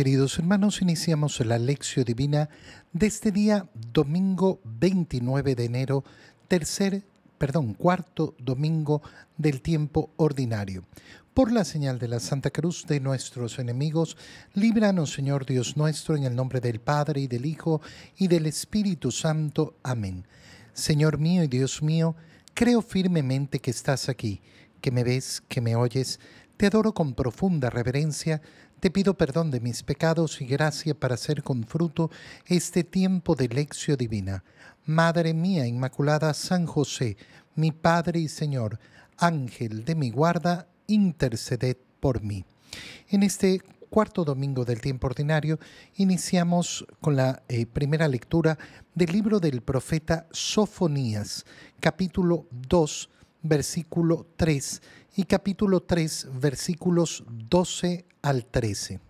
Queridos hermanos, iniciamos la lección divina de este día domingo 29 de enero, tercer, perdón, cuarto domingo del tiempo ordinario. Por la señal de la Santa Cruz de nuestros enemigos, líbranos, Señor Dios nuestro, en el nombre del Padre y del Hijo y del Espíritu Santo. Amén. Señor mío y Dios mío, creo firmemente que estás aquí, que me ves, que me oyes. Te adoro con profunda reverencia te pido perdón de mis pecados y gracia para hacer con fruto este tiempo de lección divina. Madre mía Inmaculada, San José, mi Padre y Señor, Ángel de mi guarda, interceded por mí. En este cuarto domingo del tiempo ordinario iniciamos con la eh, primera lectura del libro del profeta Sofonías, capítulo 2, versículo 3 y capítulo 3, versículos 12 al 13.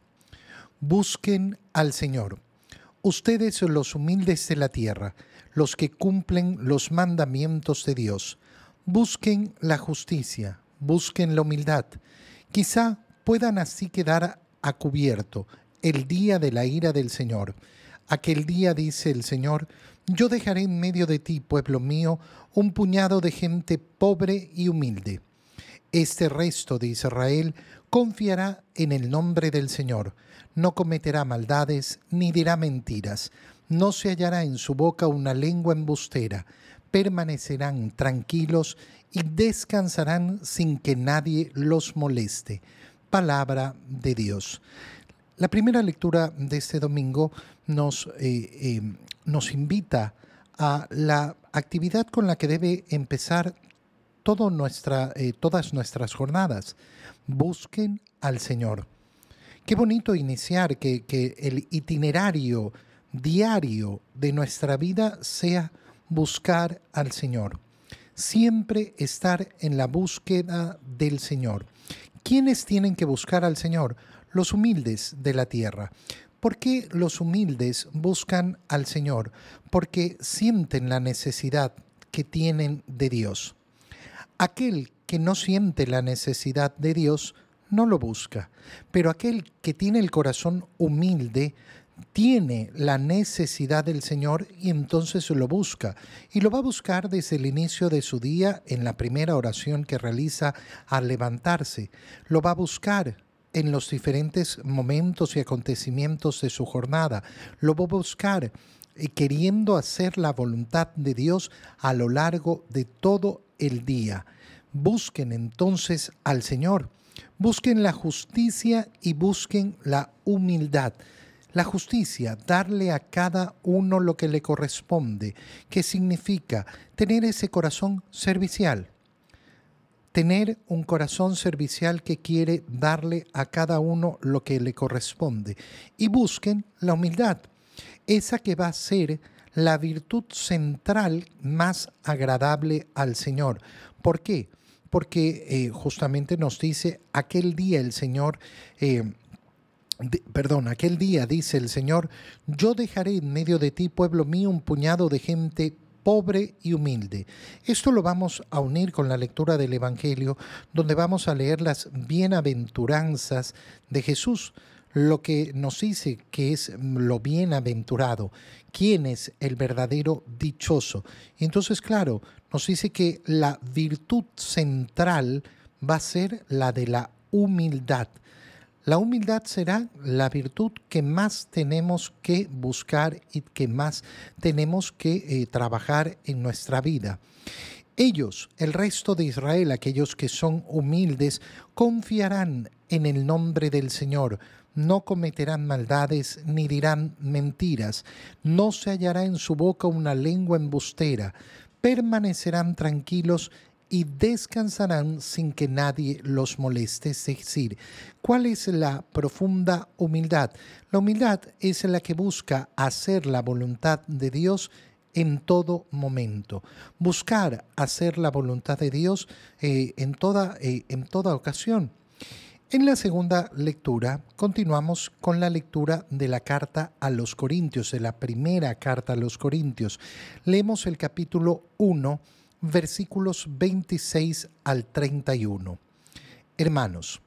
Busquen al Señor, ustedes los humildes de la tierra, los que cumplen los mandamientos de Dios. Busquen la justicia, busquen la humildad. Quizá puedan así quedar a cubierto el día de la ira del Señor. Aquel día, dice el Señor, yo dejaré en medio de ti, pueblo mío, un puñado de gente pobre y humilde. Este resto de Israel confiará en el nombre del Señor, no cometerá maldades ni dirá mentiras, no se hallará en su boca una lengua embustera, permanecerán tranquilos y descansarán sin que nadie los moleste. Palabra de Dios. La primera lectura de este domingo nos, eh, eh, nos invita a la actividad con la que debe empezar todo nuestra, eh, todas nuestras jornadas. Busquen al Señor. Qué bonito iniciar que, que el itinerario diario de nuestra vida sea buscar al Señor. Siempre estar en la búsqueda del Señor. ¿Quiénes tienen que buscar al Señor? Los humildes de la tierra. ¿Por qué los humildes buscan al Señor? Porque sienten la necesidad que tienen de Dios. Aquel que no siente la necesidad de Dios no lo busca, pero aquel que tiene el corazón humilde tiene la necesidad del Señor y entonces lo busca. Y lo va a buscar desde el inicio de su día en la primera oración que realiza al levantarse. Lo va a buscar en los diferentes momentos y acontecimientos de su jornada. Lo va a buscar eh, queriendo hacer la voluntad de Dios a lo largo de todo el día. Busquen entonces al Señor. Busquen la justicia y busquen la humildad. La justicia, darle a cada uno lo que le corresponde, que significa tener ese corazón servicial tener un corazón servicial que quiere darle a cada uno lo que le corresponde. Y busquen la humildad, esa que va a ser la virtud central más agradable al Señor. ¿Por qué? Porque eh, justamente nos dice aquel día el Señor... Eh, perdón, aquel día dice el Señor, yo dejaré en medio de ti, pueblo mío, un puñado de gente pobre y humilde. Esto lo vamos a unir con la lectura del Evangelio, donde vamos a leer las bienaventuranzas de Jesús, lo que nos dice que es lo bienaventurado, quién es el verdadero dichoso. Y entonces, claro, nos dice que la virtud central va a ser la de la humildad. La humildad será la virtud que más tenemos que buscar y que más tenemos que eh, trabajar en nuestra vida. Ellos, el resto de Israel, aquellos que son humildes, confiarán en el nombre del Señor, no cometerán maldades ni dirán mentiras, no se hallará en su boca una lengua embustera, permanecerán tranquilos y descansarán sin que nadie los moleste. Es decir, ¿cuál es la profunda humildad? La humildad es la que busca hacer la voluntad de Dios en todo momento. Buscar hacer la voluntad de Dios eh, en, toda, eh, en toda ocasión. En la segunda lectura continuamos con la lectura de la carta a los Corintios, de la primera carta a los Corintios. Leemos el capítulo 1 versículos 26 al 31. Hermanos,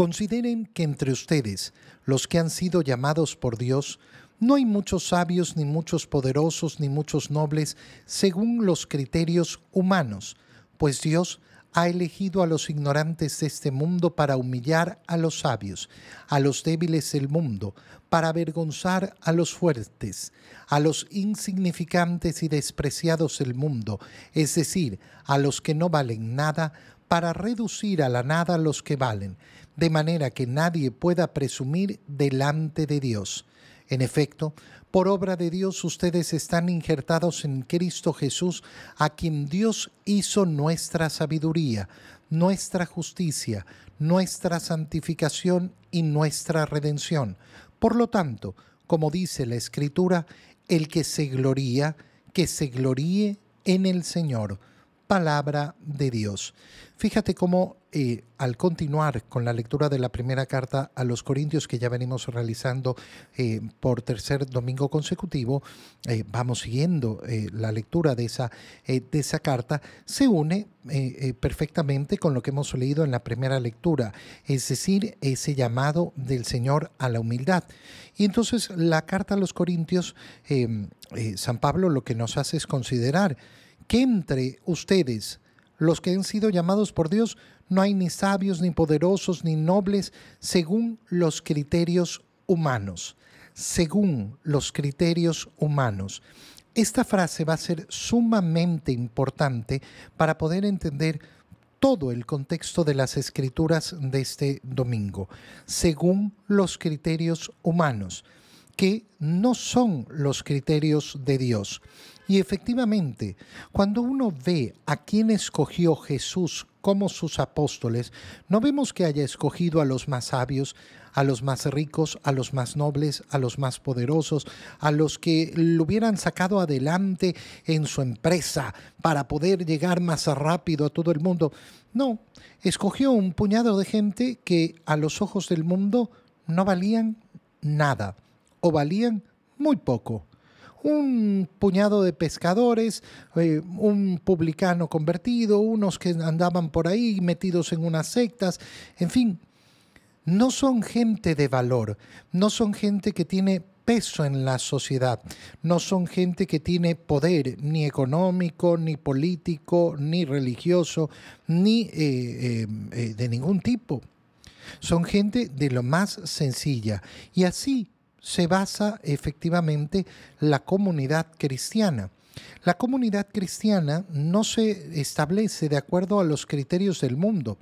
Consideren que entre ustedes, los que han sido llamados por Dios, no hay muchos sabios, ni muchos poderosos, ni muchos nobles, según los criterios humanos, pues Dios ha elegido a los ignorantes de este mundo para humillar a los sabios, a los débiles del mundo, para avergonzar a los fuertes, a los insignificantes y despreciados del mundo, es decir, a los que no valen nada, para reducir a la nada a los que valen, de manera que nadie pueda presumir delante de Dios. En efecto, por obra de Dios ustedes están injertados en Cristo Jesús, a quien Dios hizo nuestra sabiduría, nuestra justicia, nuestra santificación y nuestra redención. Por lo tanto, como dice la Escritura, el que se gloría, que se gloríe en el Señor palabra de Dios. Fíjate cómo eh, al continuar con la lectura de la primera carta a los Corintios que ya venimos realizando eh, por tercer domingo consecutivo, eh, vamos siguiendo la lectura de esa, de esa carta, se une perfectamente con lo que hemos leído en la primera lectura, es decir, ese llamado del Señor a la humildad. Y entonces la carta a los Corintios, San Pablo lo que nos hace es considerar, que entre ustedes, los que han sido llamados por Dios, no hay ni sabios, ni poderosos, ni nobles, según los criterios humanos, según los criterios humanos. Esta frase va a ser sumamente importante para poder entender todo el contexto de las escrituras de este domingo, según los criterios humanos, que no son los criterios de Dios. Y efectivamente, cuando uno ve a quién escogió Jesús como sus apóstoles, no vemos que haya escogido a los más sabios, a los más ricos, a los más nobles, a los más poderosos, a los que lo hubieran sacado adelante en su empresa para poder llegar más rápido a todo el mundo. No, escogió un puñado de gente que a los ojos del mundo no valían nada o valían muy poco un puñado de pescadores, eh, un publicano convertido, unos que andaban por ahí metidos en unas sectas, en fin, no son gente de valor, no son gente que tiene peso en la sociedad, no son gente que tiene poder ni económico, ni político, ni religioso, ni eh, eh, de ningún tipo. Son gente de lo más sencilla. Y así se basa efectivamente la comunidad cristiana. La comunidad cristiana no se establece de acuerdo a los criterios del mundo.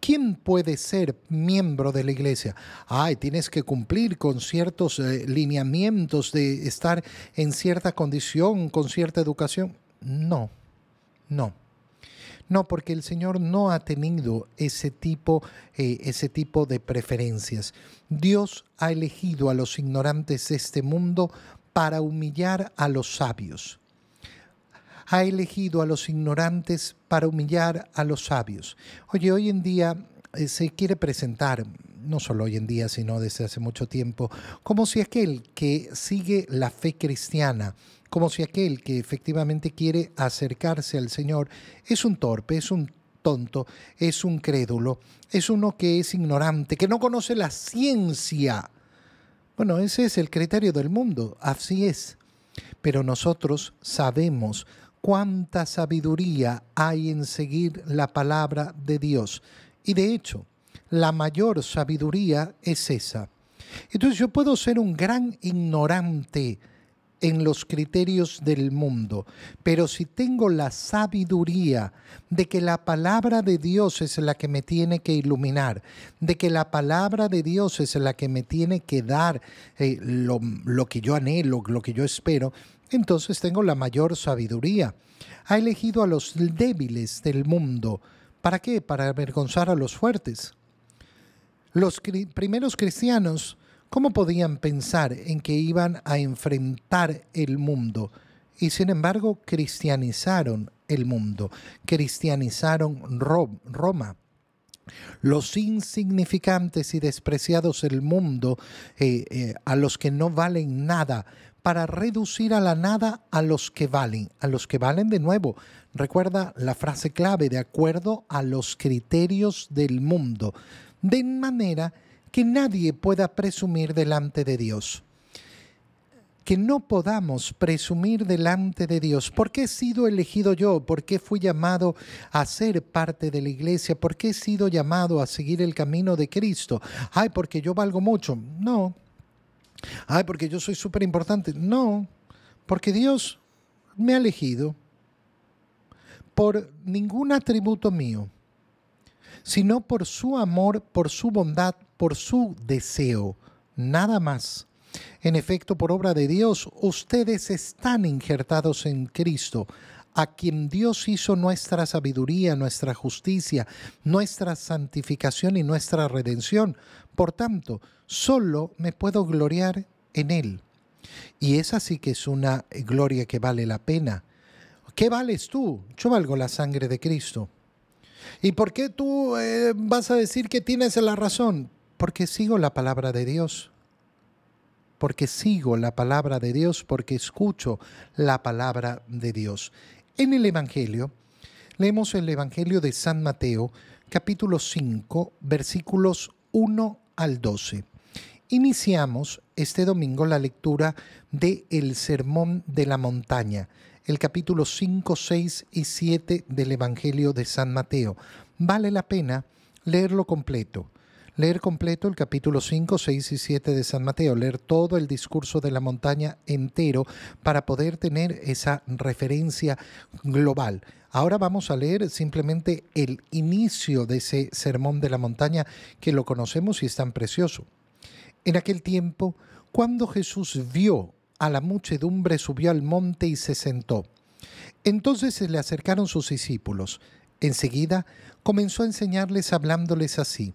¿Quién puede ser miembro de la iglesia? Ay, tienes que cumplir con ciertos eh, lineamientos de estar en cierta condición, con cierta educación. No, no. No, porque el Señor no ha tenido ese tipo, eh, ese tipo de preferencias. Dios ha elegido a los ignorantes de este mundo para humillar a los sabios. Ha elegido a los ignorantes para humillar a los sabios. Oye, hoy en día se quiere presentar, no solo hoy en día, sino desde hace mucho tiempo, como si aquel que sigue la fe cristiana, como si aquel que efectivamente quiere acercarse al Señor es un torpe, es un tonto, es un crédulo, es uno que es ignorante, que no conoce la ciencia. Bueno, ese es el criterio del mundo, así es. Pero nosotros sabemos cuánta sabiduría hay en seguir la palabra de Dios. Y de hecho, la mayor sabiduría es esa. Entonces yo puedo ser un gran ignorante, en los criterios del mundo, pero si tengo la sabiduría de que la palabra de Dios es la que me tiene que iluminar, de que la palabra de Dios es la que me tiene que dar eh, lo, lo que yo anhelo, lo que yo espero, entonces tengo la mayor sabiduría. Ha elegido a los débiles del mundo. ¿Para qué? Para avergonzar a los fuertes. Los primeros cristianos ¿Cómo podían pensar en que iban a enfrentar el mundo? Y sin embargo, cristianizaron el mundo, cristianizaron Roma. Los insignificantes y despreciados del mundo, eh, eh, a los que no valen nada, para reducir a la nada a los que valen, a los que valen de nuevo. Recuerda la frase clave, de acuerdo a los criterios del mundo de manera que nadie pueda presumir delante de Dios que no podamos presumir delante de Dios. ¿Por qué he sido elegido yo? ¿Por qué fui llamado a ser parte de la iglesia? ¿Por qué he sido llamado a seguir el camino de Cristo? Ay, porque yo valgo mucho. No. Ay, porque yo soy súper importante. No. Porque Dios me ha elegido por ningún atributo mío, sino por su amor, por su bondad, por su deseo. Nada más. En efecto, por obra de Dios, ustedes están injertados en Cristo, a quien Dios hizo nuestra sabiduría, nuestra justicia, nuestra santificación y nuestra redención. Por tanto, solo me puedo gloriar en Él. Y esa sí que es una gloria que vale la pena. ¿Qué vales tú? Yo valgo la sangre de Cristo. ¿Y por qué tú eh, vas a decir que tienes la razón? Porque sigo la palabra de Dios porque sigo la palabra de Dios, porque escucho la palabra de Dios. En el Evangelio, leemos el Evangelio de San Mateo, capítulo 5, versículos 1 al 12. Iniciamos este domingo la lectura de El Sermón de la Montaña, el capítulo 5, 6 y 7 del Evangelio de San Mateo. Vale la pena leerlo completo leer completo el capítulo 5, 6 y 7 de San Mateo, leer todo el discurso de la montaña entero para poder tener esa referencia global. Ahora vamos a leer simplemente el inicio de ese sermón de la montaña que lo conocemos y es tan precioso. En aquel tiempo, cuando Jesús vio a la muchedumbre, subió al monte y se sentó. Entonces se le acercaron sus discípulos. Enseguida comenzó a enseñarles hablándoles así.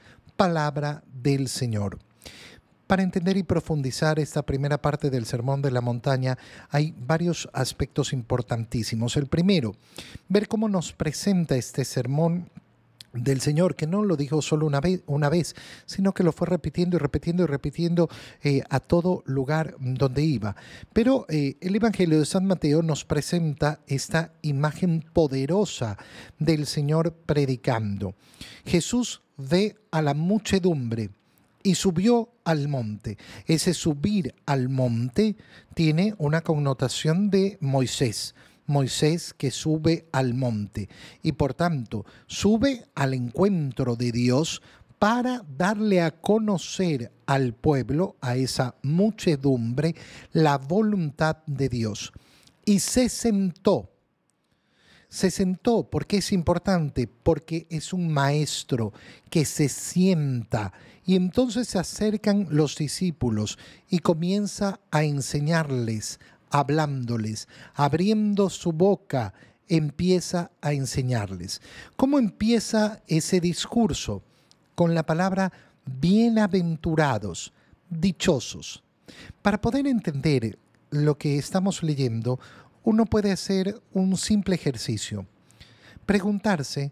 palabra del Señor. Para entender y profundizar esta primera parte del Sermón de la Montaña hay varios aspectos importantísimos. El primero, ver cómo nos presenta este sermón del Señor, que no lo dijo solo una vez, sino que lo fue repitiendo y repitiendo y repitiendo eh, a todo lugar donde iba. Pero eh, el Evangelio de San Mateo nos presenta esta imagen poderosa del Señor predicando. Jesús ve a la muchedumbre y subió al monte. Ese subir al monte tiene una connotación de Moisés. Moisés que sube al monte y por tanto sube al encuentro de Dios para darle a conocer al pueblo, a esa muchedumbre, la voluntad de Dios. Y se sentó se sentó, porque es importante, porque es un maestro que se sienta. Y entonces se acercan los discípulos y comienza a enseñarles, hablándoles, abriendo su boca, empieza a enseñarles. ¿Cómo empieza ese discurso? Con la palabra bienaventurados, dichosos. Para poder entender lo que estamos leyendo, uno puede hacer un simple ejercicio. Preguntarse,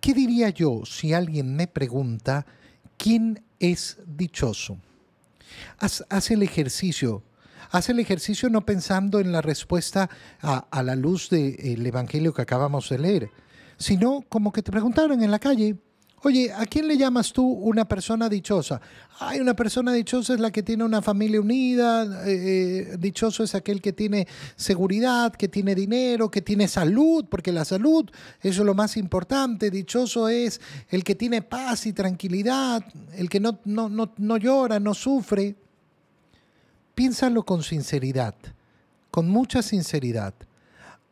¿qué diría yo si alguien me pregunta quién es dichoso? Haz, el ejercicio. Haz el ejercicio no pensando en la respuesta a, la luz del Evangelio que acabamos de leer, sino como que te preguntaron en la calle, Oye, ¿a quién le llamas tú una persona dichosa? Ay, una persona dichosa es la que tiene una familia unida, eh, eh, dichoso es aquel que tiene seguridad, que tiene dinero, que tiene salud, porque la salud eso es lo más importante. Dichoso es el que tiene paz y tranquilidad, el que no, no, no, no llora, no sufre. Piénsalo con sinceridad, con mucha sinceridad.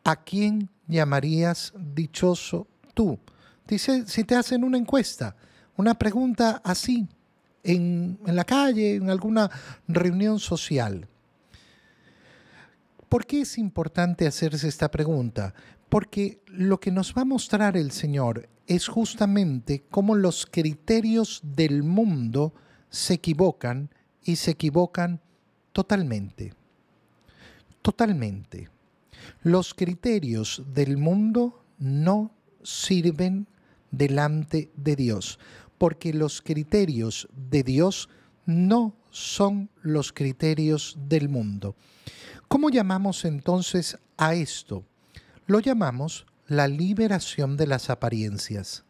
¿A quién llamarías dichoso tú? Dice, si te hacen una encuesta, una pregunta así, en, en la calle, en alguna reunión social. ¿Por qué es importante hacerse esta pregunta? Porque lo que nos va a mostrar el Señor es justamente cómo los criterios del mundo se equivocan y se equivocan totalmente. Totalmente. Los criterios del mundo no sirven delante de Dios, porque los criterios de Dios no son los criterios del mundo. ¿Cómo llamamos entonces a esto? Lo llamamos la liberación de las apariencias.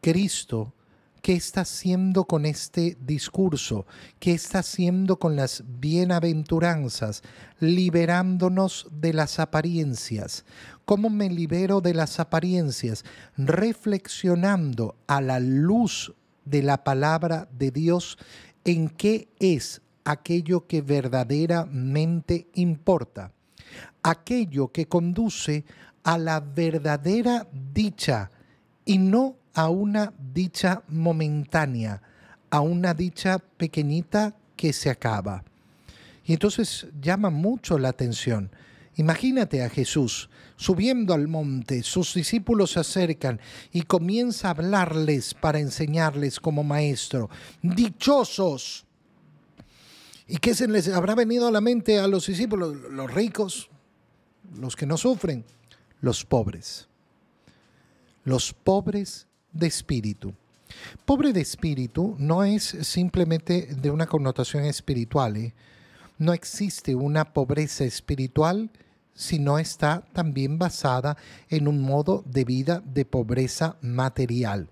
Cristo ¿Qué está haciendo con este discurso? ¿Qué está haciendo con las bienaventuranzas? Liberándonos de las apariencias. ¿Cómo me libero de las apariencias? Reflexionando a la luz de la palabra de Dios en qué es aquello que verdaderamente importa. Aquello que conduce a la verdadera dicha y no a una dicha momentánea, a una dicha pequeñita que se acaba. Y entonces llama mucho la atención. Imagínate a Jesús subiendo al monte, sus discípulos se acercan y comienza a hablarles para enseñarles como maestro. Dichosos. ¿Y qué se les habrá venido a la mente a los discípulos? Los ricos, los que no sufren, los pobres. Los pobres de espíritu. Pobre de espíritu no es simplemente de una connotación espiritual. ¿eh? No existe una pobreza espiritual si no está también basada en un modo de vida de pobreza material.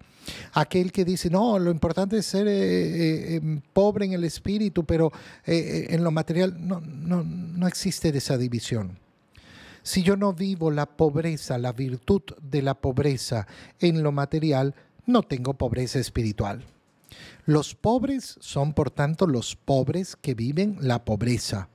Aquel que dice, no, lo importante es ser eh, eh, pobre en el espíritu, pero en lo material, no, no, no existe esa división. Si yo no vivo la pobreza, la virtud de la pobreza en lo material, no tengo pobreza espiritual. Los pobres son, por tanto, los pobres que viven la pobreza.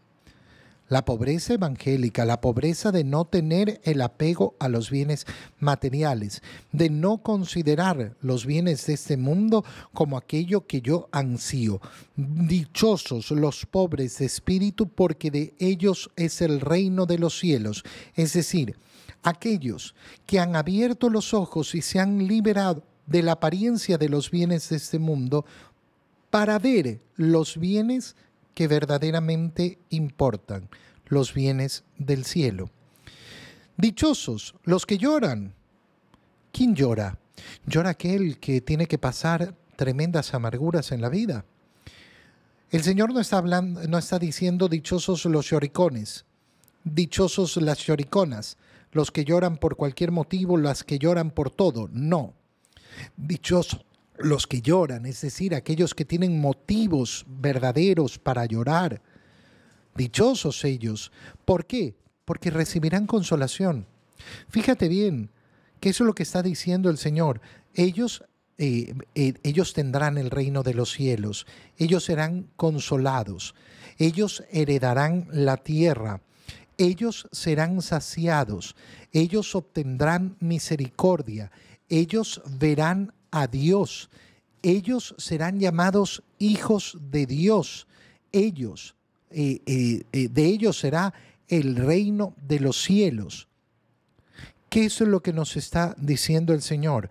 La pobreza evangélica, la pobreza de no tener el apego a los bienes materiales, de no considerar los bienes de este mundo como aquello que yo ansío. Dichosos los pobres de espíritu, porque de ellos es el reino de los cielos. Es decir, aquellos que han abierto los ojos y se han liberado de la apariencia de los bienes de este mundo para ver los bienes que verdaderamente importan, los bienes del cielo. Dichosos los que lloran. ¿Quién llora? Llora aquel que tiene que pasar tremendas amarguras en la vida. El Señor no está hablando, no está diciendo dichosos los lloricones, dichosos las lloriconas, los que lloran por cualquier motivo, las que lloran por todo. No. Dichosos los que lloran, es decir, aquellos que tienen motivos verdaderos para llorar. Dichosos ellos. ¿Por qué? Porque recibirán consolación. Fíjate bien, que eso es lo que está diciendo el Señor. Ellos, eh, eh, ellos tendrán el reino de los cielos, ellos serán consolados, ellos heredarán la tierra, ellos serán saciados, ellos obtendrán misericordia, ellos verán a Dios, ellos serán llamados hijos de Dios, ellos, eh, eh, eh, de ellos será el reino de los cielos. ¿Qué es lo que nos está diciendo el Señor?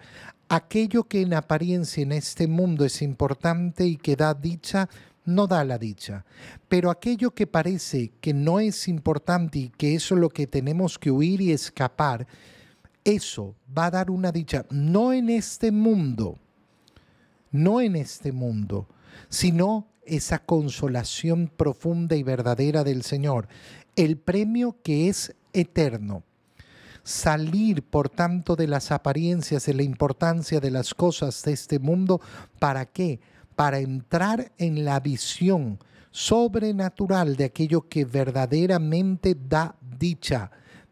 Aquello que en apariencia en este mundo es importante y que da dicha, no da la dicha. Pero aquello que parece que no es importante y que eso es lo que tenemos que huir y escapar, eso va a dar una dicha, no en este mundo, no en este mundo, sino esa consolación profunda y verdadera del Señor, el premio que es eterno. salir por tanto de las apariencias, de la importancia de las cosas de este mundo. ¿Para qué? Para entrar en la visión sobrenatural de aquello que verdaderamente da dicha,